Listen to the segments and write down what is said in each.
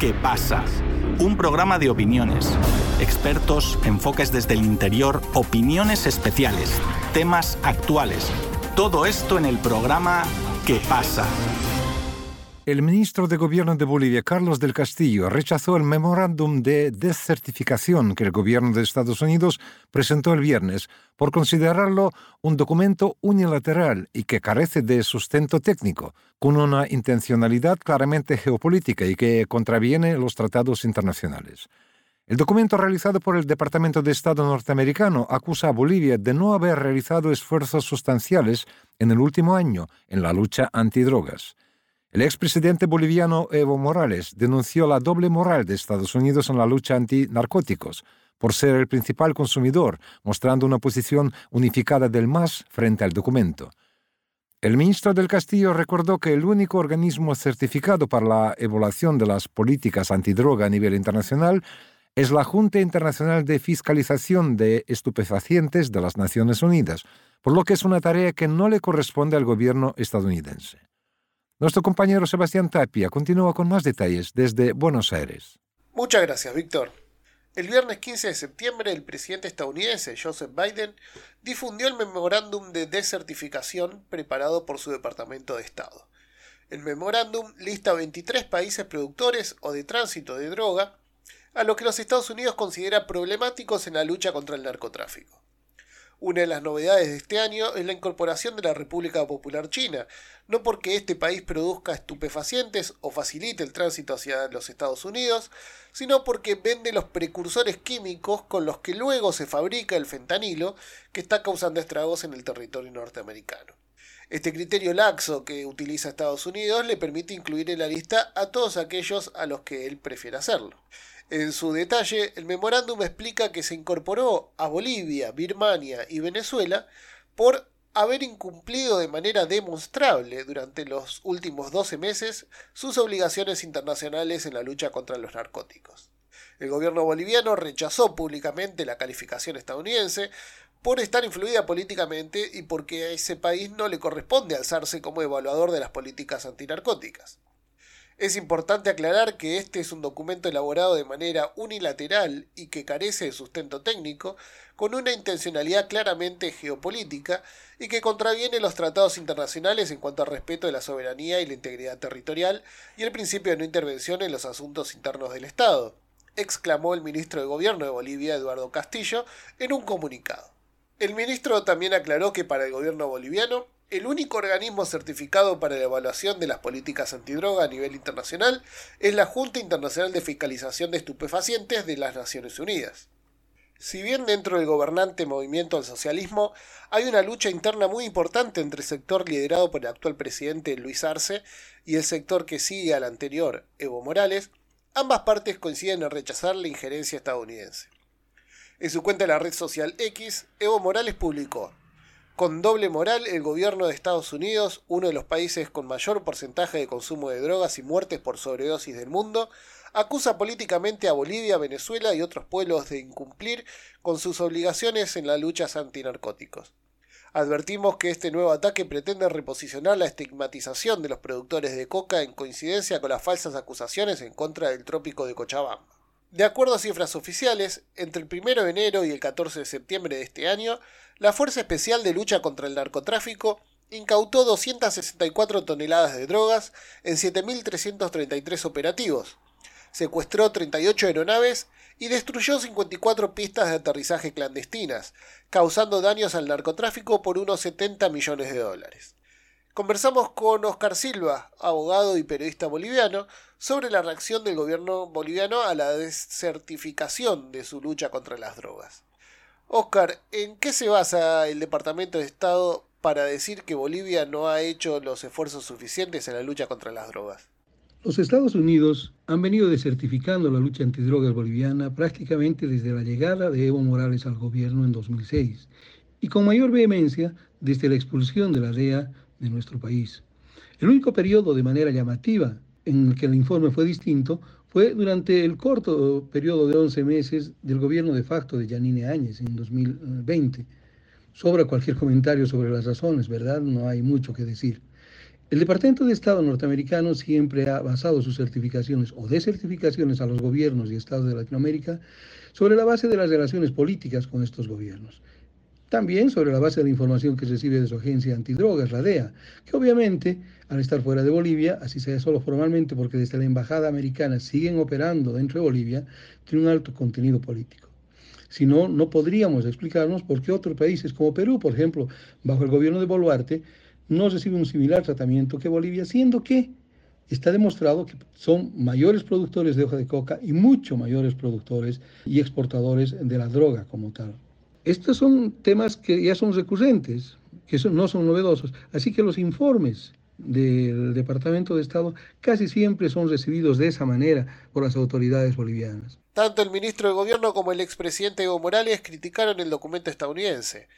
¿Qué pasa? Un programa de opiniones, expertos, enfoques desde el interior, opiniones especiales, temas actuales. Todo esto en el programa ¿Qué pasa? El ministro de Gobierno de Bolivia, Carlos del Castillo, rechazó el memorándum de desertificación que el gobierno de Estados Unidos presentó el viernes por considerarlo un documento unilateral y que carece de sustento técnico, con una intencionalidad claramente geopolítica y que contraviene los tratados internacionales. El documento realizado por el Departamento de Estado norteamericano acusa a Bolivia de no haber realizado esfuerzos sustanciales en el último año en la lucha antidrogas. El expresidente boliviano Evo Morales denunció la doble moral de Estados Unidos en la lucha antinarcóticos por ser el principal consumidor, mostrando una posición unificada del MAS frente al documento. El ministro del Castillo recordó que el único organismo certificado para la evaluación de las políticas antidroga a nivel internacional es la Junta Internacional de Fiscalización de Estupefacientes de las Naciones Unidas, por lo que es una tarea que no le corresponde al gobierno estadounidense. Nuestro compañero Sebastián Tapia continúa con más detalles desde Buenos Aires. Muchas gracias, Víctor. El viernes 15 de septiembre, el presidente estadounidense Joseph Biden difundió el memorándum de desertificación preparado por su Departamento de Estado. El memorándum lista 23 países productores o de tránsito de droga a los que los Estados Unidos considera problemáticos en la lucha contra el narcotráfico. Una de las novedades de este año es la incorporación de la República Popular China, no porque este país produzca estupefacientes o facilite el tránsito hacia los Estados Unidos, sino porque vende los precursores químicos con los que luego se fabrica el fentanilo que está causando estragos en el territorio norteamericano. Este criterio laxo que utiliza Estados Unidos le permite incluir en la lista a todos aquellos a los que él prefiere hacerlo. En su detalle, el memorándum explica que se incorporó a Bolivia, Birmania y Venezuela por haber incumplido de manera demostrable durante los últimos 12 meses sus obligaciones internacionales en la lucha contra los narcóticos. El gobierno boliviano rechazó públicamente la calificación estadounidense por estar influida políticamente y porque a ese país no le corresponde alzarse como evaluador de las políticas antinarcóticas. Es importante aclarar que este es un documento elaborado de manera unilateral y que carece de sustento técnico, con una intencionalidad claramente geopolítica y que contraviene los tratados internacionales en cuanto al respeto de la soberanía y la integridad territorial y el principio de no intervención en los asuntos internos del Estado, exclamó el ministro de Gobierno de Bolivia, Eduardo Castillo, en un comunicado. El ministro también aclaró que para el gobierno boliviano el único organismo certificado para la evaluación de las políticas antidroga a nivel internacional es la Junta Internacional de Fiscalización de Estupefacientes de las Naciones Unidas. Si bien dentro del gobernante movimiento al socialismo hay una lucha interna muy importante entre el sector liderado por el actual presidente Luis Arce y el sector que sigue al anterior, Evo Morales, ambas partes coinciden en rechazar la injerencia estadounidense. En su cuenta de la red social X, Evo Morales publicó con doble moral, el gobierno de Estados Unidos, uno de los países con mayor porcentaje de consumo de drogas y muertes por sobredosis del mundo, acusa políticamente a Bolivia, Venezuela y otros pueblos de incumplir con sus obligaciones en las luchas antinarcóticos. Advertimos que este nuevo ataque pretende reposicionar la estigmatización de los productores de coca en coincidencia con las falsas acusaciones en contra del trópico de Cochabamba. De acuerdo a cifras oficiales, entre el 1 de enero y el 14 de septiembre de este año, la Fuerza Especial de Lucha contra el Narcotráfico incautó 264 toneladas de drogas en 7.333 operativos, secuestró 38 aeronaves y destruyó 54 pistas de aterrizaje clandestinas, causando daños al narcotráfico por unos 70 millones de dólares. Conversamos con Oscar Silva, abogado y periodista boliviano, sobre la reacción del gobierno boliviano a la desertificación de su lucha contra las drogas. Oscar, ¿en qué se basa el Departamento de Estado para decir que Bolivia no ha hecho los esfuerzos suficientes en la lucha contra las drogas? Los Estados Unidos han venido desertificando la lucha antidrogas boliviana prácticamente desde la llegada de Evo Morales al gobierno en 2006 y con mayor vehemencia desde la expulsión de la DEA de nuestro país. El único periodo de manera llamativa en el que el informe fue distinto fue durante el corto periodo de 11 meses del gobierno de facto de Yanine Áñez en 2020. Sobra cualquier comentario sobre las razones, ¿verdad? No hay mucho que decir. El Departamento de Estado norteamericano siempre ha basado sus certificaciones o desertificaciones a los gobiernos y estados de Latinoamérica sobre la base de las relaciones políticas con estos gobiernos. También sobre la base de la información que recibe de su agencia antidrogas, la DEA, que obviamente, al estar fuera de Bolivia, así sea solo formalmente porque desde la embajada americana siguen operando dentro de Bolivia, tiene un alto contenido político. Si no, no podríamos explicarnos por qué otros países como Perú, por ejemplo, bajo el gobierno de Boluarte, no recibe un similar tratamiento que Bolivia, siendo que está demostrado que son mayores productores de hoja de coca y mucho mayores productores y exportadores de la droga como tal. Estos son temas que ya son recurrentes, que no son novedosos, así que los informes del Departamento de Estado casi siempre son recibidos de esa manera por las autoridades bolivianas. Tanto el ministro de Gobierno como el expresidente Evo Morales criticaron el documento estadounidense.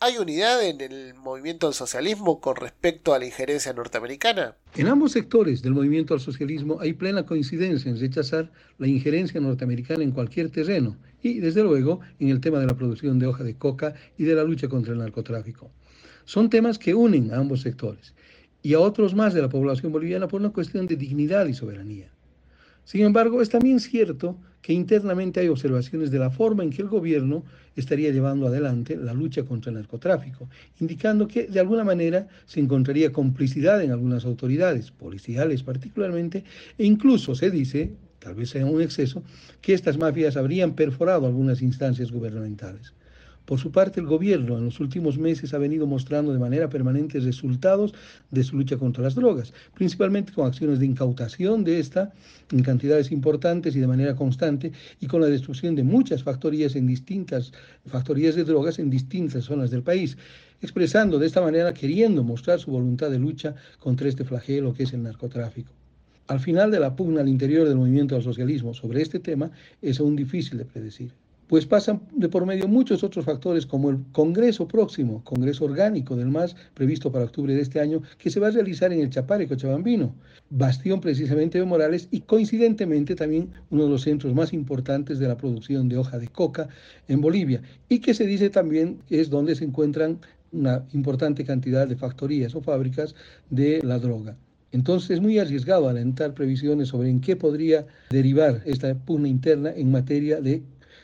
¿Hay unidad en el movimiento al socialismo con respecto a la injerencia norteamericana? En ambos sectores del movimiento al socialismo hay plena coincidencia en rechazar la injerencia norteamericana en cualquier terreno y, desde luego, en el tema de la producción de hoja de coca y de la lucha contra el narcotráfico. Son temas que unen a ambos sectores y a otros más de la población boliviana por una cuestión de dignidad y soberanía. Sin embargo, es también cierto que internamente hay observaciones de la forma en que el gobierno estaría llevando adelante la lucha contra el narcotráfico, indicando que de alguna manera se encontraría complicidad en algunas autoridades, policiales particularmente, e incluso se dice, tal vez sea un exceso, que estas mafias habrían perforado algunas instancias gubernamentales. Por su parte, el gobierno en los últimos meses ha venido mostrando de manera permanente resultados de su lucha contra las drogas, principalmente con acciones de incautación de esta en cantidades importantes y de manera constante, y con la destrucción de muchas factorías en distintas factorías de drogas en distintas zonas del país, expresando de esta manera queriendo mostrar su voluntad de lucha contra este flagelo que es el narcotráfico. Al final de la pugna al interior del movimiento al socialismo sobre este tema es aún difícil de predecir pues pasan de por medio muchos otros factores como el Congreso próximo, Congreso Orgánico del MAS, previsto para octubre de este año, que se va a realizar en el Chapare, Cochabambino, bastión precisamente de Morales y coincidentemente también uno de los centros más importantes de la producción de hoja de coca en Bolivia, y que se dice también es donde se encuentran una importante cantidad de factorías o fábricas de la droga. Entonces es muy arriesgado alentar previsiones sobre en qué podría derivar esta pugna interna en materia de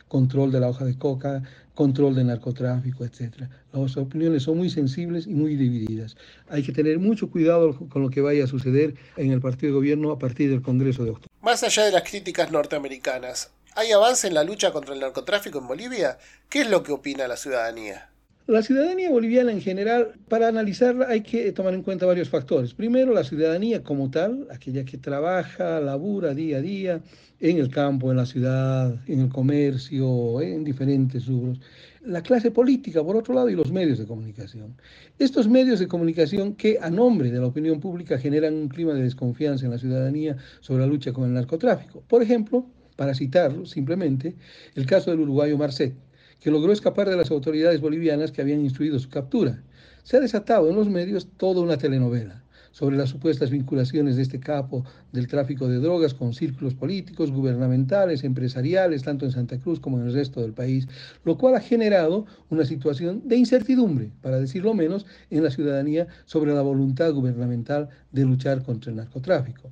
control de la hoja de coca, control del narcotráfico, etc. Las opiniones son muy sensibles y muy divididas. Hay que tener mucho cuidado con lo que vaya a suceder en el partido de gobierno a partir del Congreso de octubre. Más allá de las críticas norteamericanas, ¿hay avance en la lucha contra el narcotráfico en Bolivia? ¿Qué es lo que opina la ciudadanía? La ciudadanía boliviana en general, para analizarla hay que tomar en cuenta varios factores. Primero, la ciudadanía como tal, aquella que trabaja, labura día a día en el campo, en la ciudad, en el comercio, en diferentes rubros. La clase política, por otro lado, y los medios de comunicación. Estos medios de comunicación que a nombre de la opinión pública generan un clima de desconfianza en la ciudadanía sobre la lucha con el narcotráfico. Por ejemplo, para citarlo simplemente, el caso del uruguayo Marcet que logró escapar de las autoridades bolivianas que habían instruido su captura. Se ha desatado en los medios toda una telenovela sobre las supuestas vinculaciones de este capo del tráfico de drogas con círculos políticos, gubernamentales, empresariales, tanto en Santa Cruz como en el resto del país, lo cual ha generado una situación de incertidumbre, para decirlo menos, en la ciudadanía sobre la voluntad gubernamental de luchar contra el narcotráfico.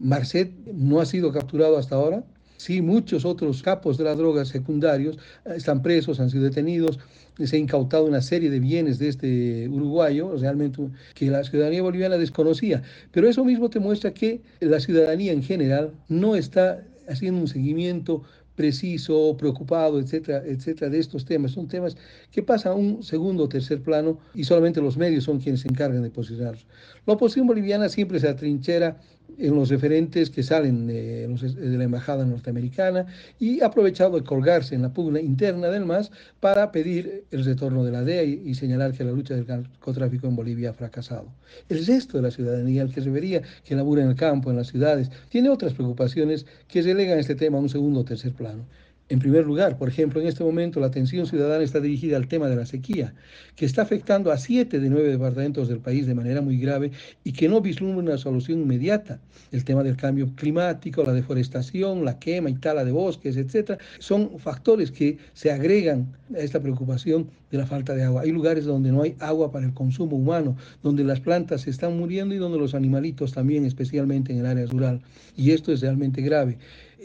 Marcet no ha sido capturado hasta ahora, Sí, muchos otros capos de la droga secundarios eh, están presos, han sido detenidos, se ha incautado una serie de bienes de este uruguayo, realmente que la ciudadanía boliviana desconocía. Pero eso mismo te muestra que la ciudadanía en general no está haciendo un seguimiento preciso, preocupado, etcétera, etcétera, de estos temas. Son temas que pasan a un segundo o tercer plano y solamente los medios son quienes se encargan de posicionarlos. La oposición boliviana siempre se atrinchera en los referentes que salen de, la embajada norteamericana y ha aprovechado de colgarse en la pugna interna del MAS para pedir el retorno de la DEA y, señalar que la lucha del narcotráfico en Bolivia ha fracasado. El resto de la ciudadanía, el que se vería que labura en el campo, en las ciudades, tiene otras preocupaciones que relegan este tema a un segundo o tercer plano. En primer lugar, por ejemplo, en este momento la atención ciudadana está dirigida al tema de la sequía, que está afectando a siete de nueve departamentos del país de manera muy grave y que no vislumbra una solución inmediata. El tema del cambio climático, la deforestación, la quema y tala de bosques, etcétera, son factores que se agregan a esta preocupación de la falta de agua. Hay lugares donde no hay agua para el consumo humano, donde las plantas se están muriendo y donde los animalitos también, especialmente en el área rural. Y esto es realmente grave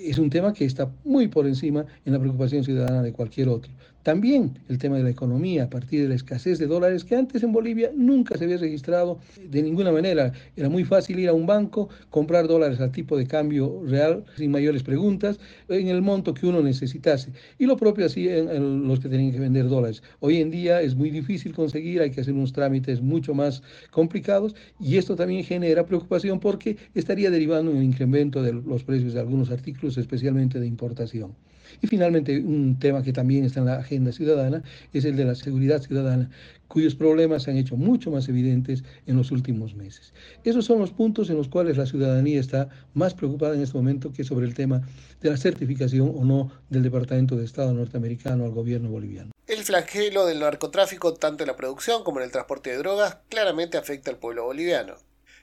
es un tema que está muy por encima en la preocupación ciudadana de cualquier otro. También el tema de la economía, a partir de la escasez de dólares que antes en Bolivia nunca se había registrado de ninguna manera. Era muy fácil ir a un banco, comprar dólares al tipo de cambio real, sin mayores preguntas, en el monto que uno necesitase. Y lo propio así en, los que tenían que vender dólares. Hoy en día es muy difícil conseguir, hay que hacer unos trámites mucho más complicados y esto también genera preocupación porque estaría derivando en el incremento de los precios de algunos artículos, especialmente de importación. Y finalmente, un tema que también está en la agenda ciudadana es el de la seguridad ciudadana, cuyos problemas se han hecho mucho más evidentes en los últimos meses. Esos son los puntos en los cuales la ciudadanía está más preocupada en este momento que sobre el tema de la certificación o no del Departamento de Estado norteamericano al gobierno boliviano. El flagelo del narcotráfico, tanto en la producción como en el transporte de drogas, claramente afecta al pueblo boliviano.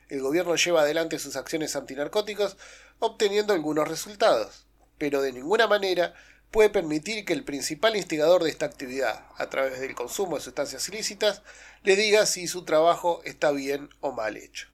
El gobierno lleva adelante sus acciones antinarcóticos, obteniendo algunos resultados pero de ninguna manera puede permitir que el principal instigador de esta actividad, a través del consumo de sustancias ilícitas, le diga si su trabajo está bien o mal hecho.